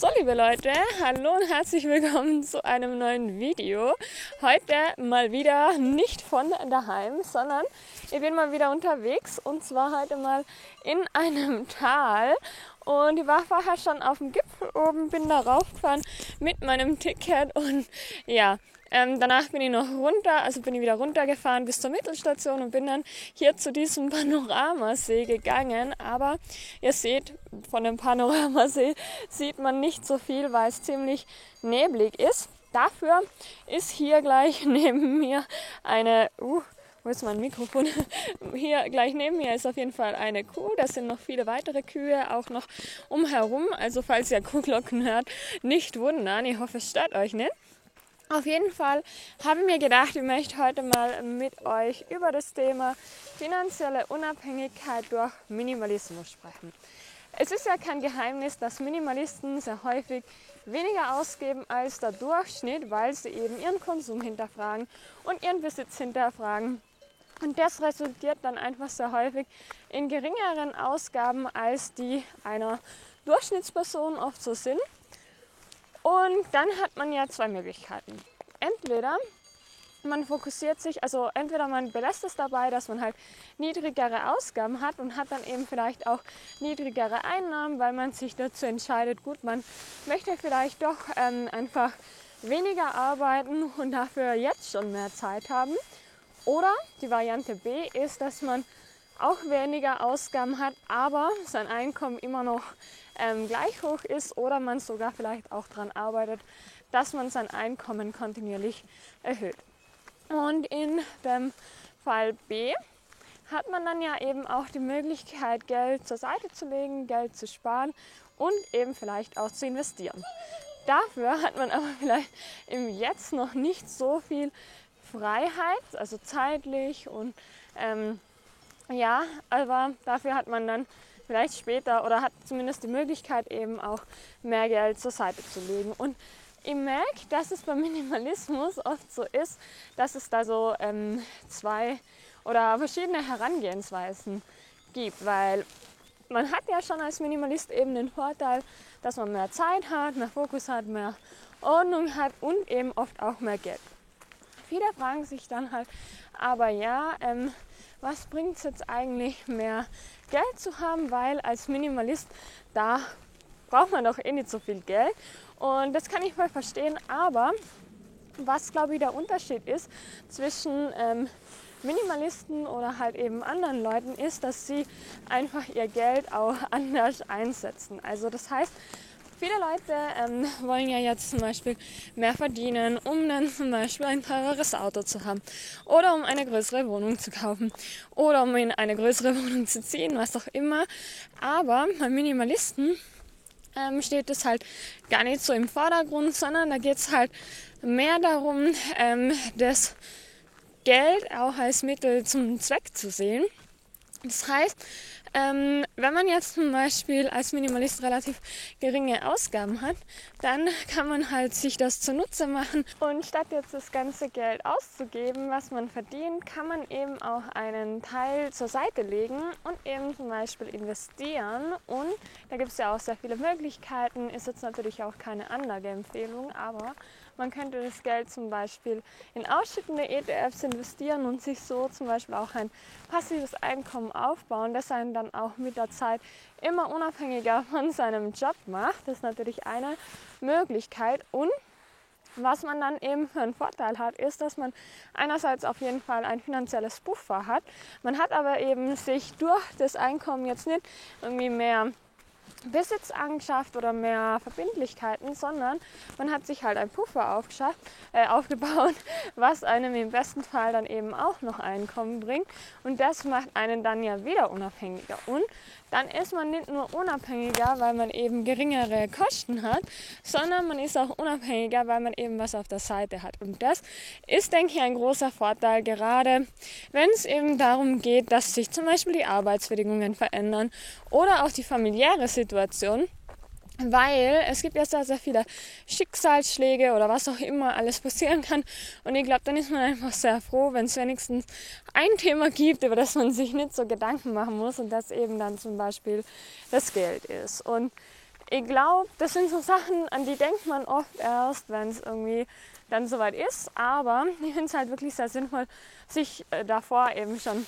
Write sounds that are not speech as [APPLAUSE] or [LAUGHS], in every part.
So, liebe Leute, hallo und herzlich willkommen zu einem neuen Video. Heute mal wieder nicht von daheim, sondern ich bin mal wieder unterwegs und zwar heute mal in einem Tal. Und ich war vorher schon auf dem Gipfel oben, bin da raufgefahren mit meinem Ticket und ja, ähm, danach bin ich noch runter, also bin ich wieder runtergefahren bis zur Mittelstation und bin dann hier zu diesem [LAUGHS] Panoramasee gegangen. Aber ihr seht, von dem Panoramasee sieht man nicht so viel, weil es ziemlich neblig ist. Dafür ist hier gleich [LAUGHS] neben mir eine, uh, wo ist mein Mikrofon? [LAUGHS] Hier gleich neben mir ist auf jeden Fall eine Kuh. Da sind noch viele weitere Kühe auch noch umherum. Also falls ihr Kuhglocken hört, nicht wundern. Ich hoffe, es stört euch nicht. Auf jeden Fall habe ich mir gedacht, ich möchte heute mal mit euch über das Thema finanzielle Unabhängigkeit durch Minimalismus sprechen. Es ist ja kein Geheimnis, dass Minimalisten sehr häufig weniger ausgeben als der Durchschnitt, weil sie eben ihren Konsum hinterfragen und ihren Besitz hinterfragen. Und das resultiert dann einfach sehr häufig in geringeren Ausgaben, als die einer Durchschnittsperson oft so sind. Und dann hat man ja zwei Möglichkeiten. Entweder man fokussiert sich, also entweder man belässt es dabei, dass man halt niedrigere Ausgaben hat und hat dann eben vielleicht auch niedrigere Einnahmen, weil man sich dazu entscheidet, gut, man möchte vielleicht doch ähm, einfach weniger arbeiten und dafür jetzt schon mehr Zeit haben. Oder die Variante B ist, dass man auch weniger Ausgaben hat, aber sein Einkommen immer noch ähm, gleich hoch ist oder man sogar vielleicht auch daran arbeitet, dass man sein Einkommen kontinuierlich erhöht. Und in dem Fall B hat man dann ja eben auch die Möglichkeit, Geld zur Seite zu legen, Geld zu sparen und eben vielleicht auch zu investieren. Dafür hat man aber [LAUGHS] vielleicht im Jetzt noch nicht so viel Freiheit, also zeitlich und ähm, ja, aber dafür hat man dann vielleicht später oder hat zumindest die Möglichkeit eben auch mehr Geld zur Seite zu legen. Und ich merke, dass es beim Minimalismus oft so ist, dass es da so ähm, zwei oder verschiedene Herangehensweisen gibt, weil man hat ja schon als Minimalist eben den Vorteil, dass man mehr Zeit hat, mehr Fokus hat, mehr Ordnung hat und eben oft auch mehr Geld. Viele fragen sich dann halt, aber ja, ähm, was bringt es jetzt eigentlich mehr Geld zu haben, weil als Minimalist da braucht man doch eh nicht so viel Geld. Und das kann ich mal verstehen, aber was glaube ich der Unterschied ist zwischen ähm, Minimalisten oder halt eben anderen Leuten ist, dass sie einfach ihr Geld auch [LAUGHS] anders einsetzen. Also das heißt, Viele Leute ähm, wollen ja jetzt zum Beispiel mehr verdienen, um dann zum Beispiel ein teureres Auto zu haben oder um eine größere Wohnung zu kaufen oder um in eine größere [LAUGHS] Wohnung zu ziehen, was auch immer. Aber bei Minimalisten ähm, steht es halt gar nicht so im Vordergrund, sondern da geht es halt mehr darum, ähm, das Geld auch als Mittel zum Zweck zu sehen. Das heißt, ähm, wenn man jetzt zum Beispiel als Minimalist relativ geringe Ausgaben hat, dann kann man halt sich das zunutze machen. Und statt jetzt das ganze Geld auszugeben, was man verdient, kann man eben auch einen Teil zur Seite legen und eben zum Beispiel investieren. Und da gibt es ja auch sehr viele Möglichkeiten, ist jetzt natürlich auch keine Anlageempfehlung, aber man könnte das Geld zum Beispiel in ausschüttende ETFs investieren und sich so zum Beispiel auch ein passives Einkommen aufbauen, das einen dann auch mit der Zeit immer unabhängiger [LAUGHS] von seinem Job macht. Das ist natürlich eine Möglichkeit. Und was man dann eben für einen Vorteil hat, ist, dass man einerseits auf jeden Fall ein finanzielles Buffer hat. Man hat aber eben sich durch das Einkommen jetzt nicht irgendwie mehr Besitz angeschafft oder mehr Verbindlichkeiten, sondern man hat sich halt ein Puffer äh, aufgebaut, [LAUGHS] was einem im besten Fall dann eben auch noch Einkommen bringt. Und das macht einen dann ja wieder unabhängiger. Und dann ist man nicht nur unabhängiger, weil man eben geringere Kosten hat, sondern man ist auch unabhängiger, weil man eben was auf der Seite hat. Und das ist, denke ich, ein großer Vorteil, gerade wenn es eben darum geht, dass sich zum Beispiel die Arbeitsbedingungen verändern oder auch die familiäre Situation. Weil es gibt ja sehr, sehr viele Schicksalsschläge oder was auch immer alles passieren kann. Und ich glaube, dann ist man einfach sehr froh, wenn es wenigstens ein Thema gibt, über das man sich nicht so Gedanken machen muss und das eben dann zum Beispiel das Geld ist. Und ich glaube, das sind so Sachen, an die denkt man oft erst, wenn es irgendwie dann soweit ist. Aber ich finde es halt wirklich sehr sinnvoll, sich äh, davor eben schon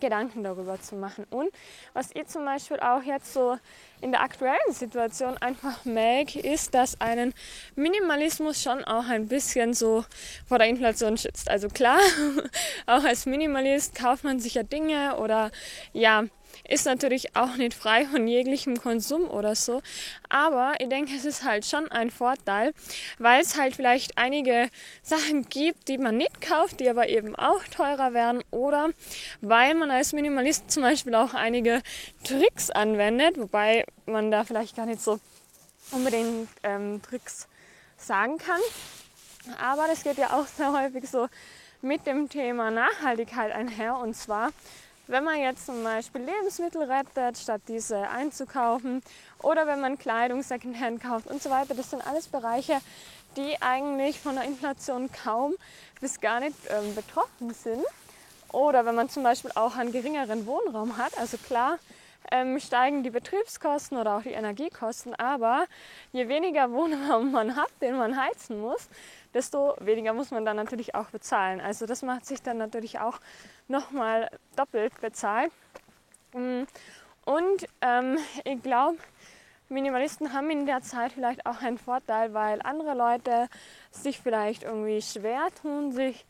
Gedanken darüber zu machen. Und was ich zum Beispiel auch jetzt so in der aktuellen Situation einfach merke, ist, dass einen Minimalismus schon auch ein bisschen so vor der Inflation schützt. Also klar, [LAUGHS] auch als Minimalist kauft man sich ja Dinge oder ja, ist natürlich auch nicht frei von jeglichem Konsum oder so. Aber ich denke, es ist halt schon ein Vorteil, weil es halt vielleicht einige Sachen gibt, die man nicht kauft, die aber eben auch teurer werden. Oder weil man als Minimalist zum Beispiel auch einige Tricks anwendet, wobei man da vielleicht gar nicht so unbedingt ähm, Tricks sagen kann. Aber das geht ja auch sehr häufig so mit dem Thema Nachhaltigkeit einher. Und zwar wenn man jetzt zum Beispiel Lebensmittel rettet, statt diese einzukaufen, oder wenn man Kleidung Secondhand kauft und so weiter, das sind alles Bereiche, die eigentlich von der Inflation kaum bis gar nicht ähm, betroffen sind. Oder wenn man zum Beispiel auch einen geringeren Wohnraum hat, also klar, ähm, steigen die Betriebskosten oder auch die Energiekosten, aber je weniger Wohnraum man hat, den man heizen muss, desto weniger muss man dann natürlich auch bezahlen. Also das macht sich dann natürlich auch nochmal doppelt bezahlt. Mm, und ähm, ich glaube, Minimalisten haben in der Zeit vielleicht auch einen Vorteil, weil andere Leute sich vielleicht irgendwie schwer tun, sich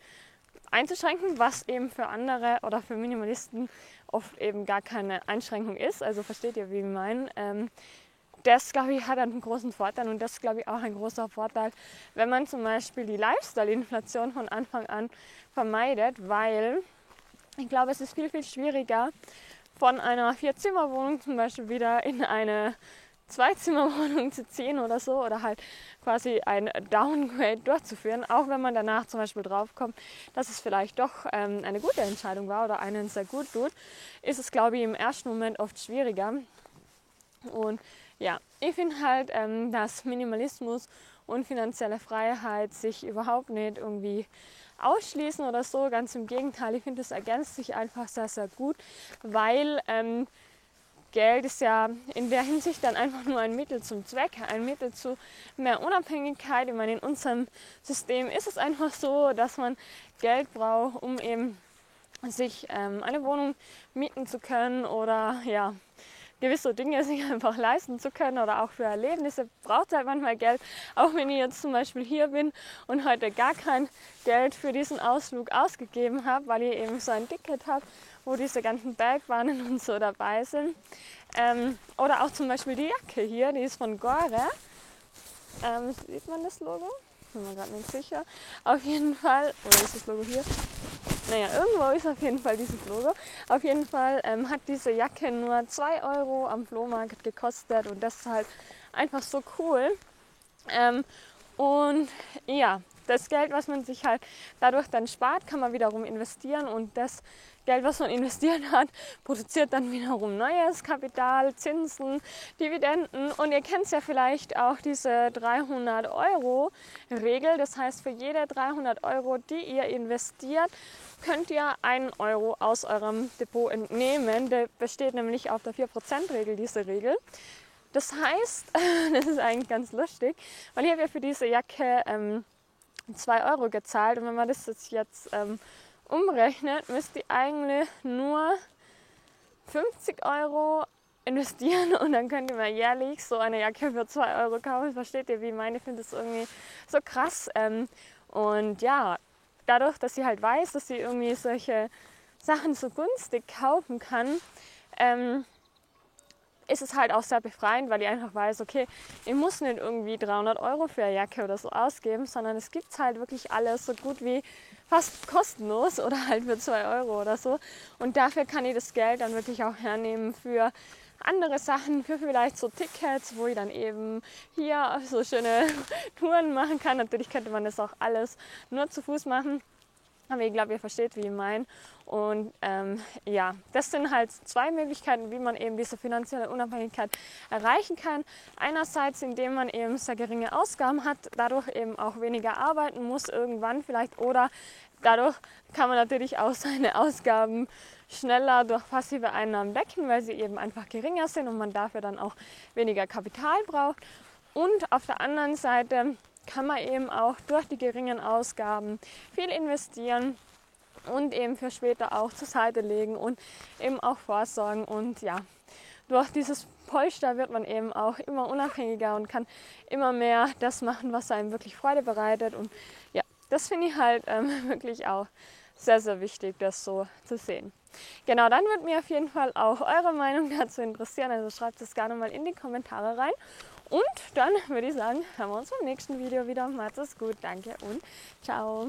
einzuschränken, was eben für andere oder für Minimalisten oft eben gar keine Einschränkung ist. Also versteht ihr, wie ich meine? Ähm, das, glaube ich, hat einen großen Vorteil und das, glaube ich, auch ein großer Vorteil, wenn man zum Beispiel die Lifestyle-Inflation von Anfang an vermeidet, weil ich glaube, es ist viel, viel schwieriger, von einer Vier-Zimmer-Wohnung zum Beispiel wieder in eine Zwei-Zimmer-Wohnung zu ziehen oder so oder halt quasi ein Downgrade durchzuführen, auch wenn man danach zum Beispiel draufkommt, dass es vielleicht doch ähm, eine gute Entscheidung war oder einen sehr gut tut, ist es, glaube ich, im ersten Moment oft schwieriger. Und ja, ich finde halt, ähm, dass Minimalismus und finanzielle Freiheit sich überhaupt nicht irgendwie ausschließen oder so. Ganz im Gegenteil, ich finde, das ergänzt sich einfach sehr, sehr gut, weil ähm, Geld ist ja in der Hinsicht dann einfach nur ein Mittel zum Zweck, ein Mittel zu mehr Unabhängigkeit. Ich meine, in unserem System ist es einfach so, dass man Geld braucht, um eben sich ähm, eine Wohnung mieten zu können oder ja, gewisse Dinge [LAUGHS] sich einfach leisten zu können oder auch für Erlebnisse braucht halt manchmal Geld. Auch wenn ich jetzt zum Beispiel hier bin und heute gar kein Geld für diesen Ausflug ausgegeben habe, weil ich eben so ein Ticket habe, wo diese ganzen Bergbahnen und so dabei sind. Ähm, oder auch zum Beispiel die Jacke hier, die ist von Gore. Ähm, sieht man das Logo? Bin mir gerade nicht sicher. Auf jeden Fall, oder ist das Logo hier? Naja, irgendwo ist auf jeden Fall dieses Logo. Auf jeden Fall ähm, hat diese Jacke nur 2 Euro am Flohmarkt gekostet und das ist halt einfach so cool. Ähm, und ja, das Geld, was man sich halt dadurch dann spart, kann man wiederum investieren und das Geld, was man investiert hat, produziert dann wiederum neues Kapital, Zinsen, Dividenden. Und ihr kennt ja vielleicht auch diese 300 Euro Regel. Das heißt, für jede 300 Euro, die ihr investiert, könnt ihr einen Euro aus eurem Depot entnehmen. Der besteht nämlich auf der 4%-Regel, diese Regel. Das heißt, [LAUGHS] das ist eigentlich ganz lustig, weil ich habe für diese Jacke ähm, 2 Euro gezahlt und wenn man das jetzt ähm, umrechnet, müsst ihr eigentlich nur 50 Euro investieren [LAUGHS] und dann könnt ihr mal jährlich so eine Jacke für 2 Euro kaufen. Versteht ihr, wie ich meine? Ich finde das irgendwie so krass. Ähm, und ja, dadurch, dass sie halt weiß, dass sie irgendwie solche Sachen so günstig kaufen kann, ähm, ist es halt auch sehr befreiend, weil ich einfach weiß, okay, ich muss nicht irgendwie 300 Euro für eine Jacke oder so ausgeben, sondern es gibt halt wirklich alles so gut wie fast kostenlos oder halt für 2 Euro oder so. Und dafür kann ich das Geld dann wirklich auch hernehmen für andere Sachen, für vielleicht so Tickets, wo ich dann eben hier so schöne [LAUGHS] Touren machen kann. Natürlich könnte man das auch alles nur zu Fuß machen. Aber ich glaube, ihr versteht, wie ich meine. Und ähm, ja, das sind halt zwei Möglichkeiten, wie man eben diese finanzielle Unabhängigkeit erreichen kann. Einerseits, indem man eben sehr geringe Ausgaben hat, dadurch eben auch weniger arbeiten muss irgendwann vielleicht oder dadurch kann man natürlich auch [LAUGHS] seine Ausgaben schneller durch passive Einnahmen decken, weil sie eben einfach geringer sind und man dafür dann auch weniger Kapital braucht. Und auf der anderen Seite kann man eben auch durch die geringen Ausgaben viel investieren und eben für später auch zur Seite legen und eben auch vorsorgen. Und ja, durch dieses Polster wird man eben auch immer unabhängiger und kann immer mehr das machen, was einem wirklich Freude bereitet. Und ja, das finde ich halt ähm, [LAUGHS] wirklich auch sehr, sehr wichtig, das so zu sehen. Genau, dann würde mir auf jeden Fall auch eure Meinung [LAUGHS] dazu interessieren. Also schreibt es gerne mal in die Kommentare rein. Und dann würde ich sagen, hören wir uns beim nächsten Video wieder. Macht es gut, danke und ciao.